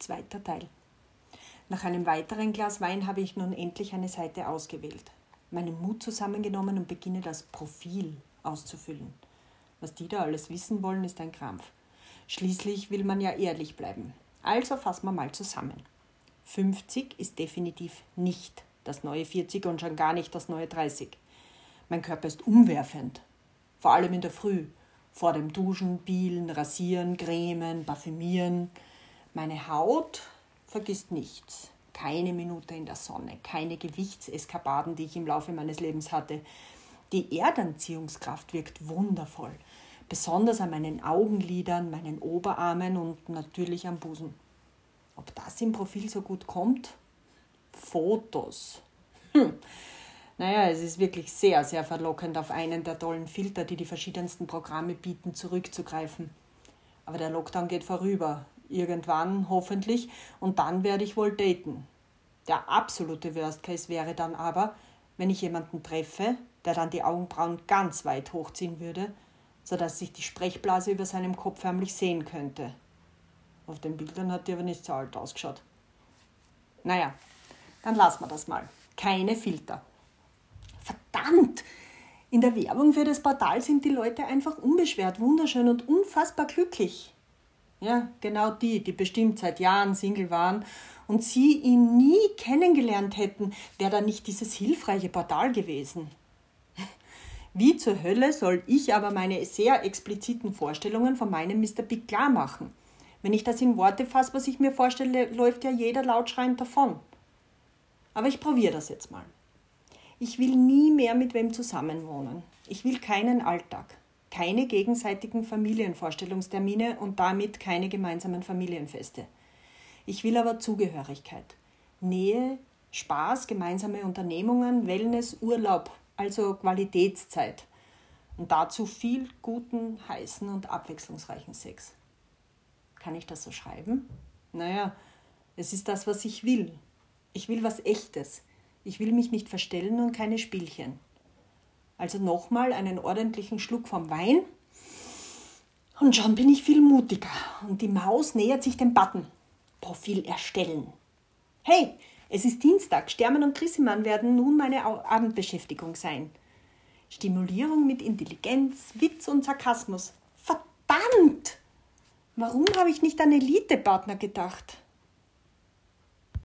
Zweiter Teil. Nach einem weiteren Glas Wein habe ich nun endlich eine Seite ausgewählt, meinen Mut zusammengenommen und beginne das Profil auszufüllen. Was die da alles wissen wollen, ist ein Krampf. Schließlich will man ja ehrlich bleiben. Also fassen wir mal zusammen. 50 ist definitiv nicht das neue 40 und schon gar nicht das neue 30. Mein Körper ist umwerfend, vor allem in der Früh, vor dem Duschen, Bielen, Rasieren, Cremen, Parfümieren. Meine Haut vergisst nichts. Keine Minute in der Sonne, keine Gewichtseskapaden, die ich im Laufe meines Lebens hatte. Die Erdanziehungskraft wirkt wundervoll, besonders an meinen Augenlidern, meinen Oberarmen und natürlich am Busen. Ob das im Profil so gut kommt? Fotos. Hm. Naja, es ist wirklich sehr, sehr verlockend, auf einen der tollen Filter, die die verschiedensten Programme bieten, zurückzugreifen. Aber der Lockdown geht vorüber. Irgendwann hoffentlich. Und dann werde ich wohl daten. Der absolute Worst Case wäre dann aber, wenn ich jemanden treffe, der dann die Augenbrauen ganz weit hochziehen würde, sodass sich die Sprechblase über seinem Kopf förmlich sehen könnte. Auf den Bildern hat die aber nicht so alt ausgeschaut. Naja, dann lassen wir das mal. Keine Filter. Verdammt! In der Werbung für das Portal sind die Leute einfach unbeschwert, wunderschön und unfassbar glücklich. Ja, genau die, die bestimmt seit Jahren Single waren und sie ihn nie kennengelernt hätten, wäre da nicht dieses hilfreiche Portal gewesen. Wie zur Hölle soll ich aber meine sehr expliziten Vorstellungen von meinem Mr. Big klar machen? Wenn ich das in Worte fasse, was ich mir vorstelle, läuft ja jeder lautschreiend davon. Aber ich probiere das jetzt mal. Ich will nie mehr mit wem zusammenwohnen. Ich will keinen Alltag, keine gegenseitigen Familienvorstellungstermine und damit keine gemeinsamen Familienfeste. Ich will aber Zugehörigkeit, Nähe, Spaß, gemeinsame Unternehmungen, Wellness, Urlaub, also Qualitätszeit. Und dazu viel guten, heißen und abwechslungsreichen Sex. Kann ich das so schreiben? Naja, es ist das, was ich will. Ich will was Echtes. Ich will mich nicht verstellen und keine Spielchen. Also nochmal einen ordentlichen Schluck vom Wein. Und schon bin ich viel mutiger. Und die Maus nähert sich dem Button. Profil erstellen. Hey, es ist Dienstag. Stermann und Chrissimann werden nun meine Abendbeschäftigung sein. Stimulierung mit Intelligenz, Witz und Sarkasmus. Verdammt! Warum habe ich nicht an Elite-Partner gedacht?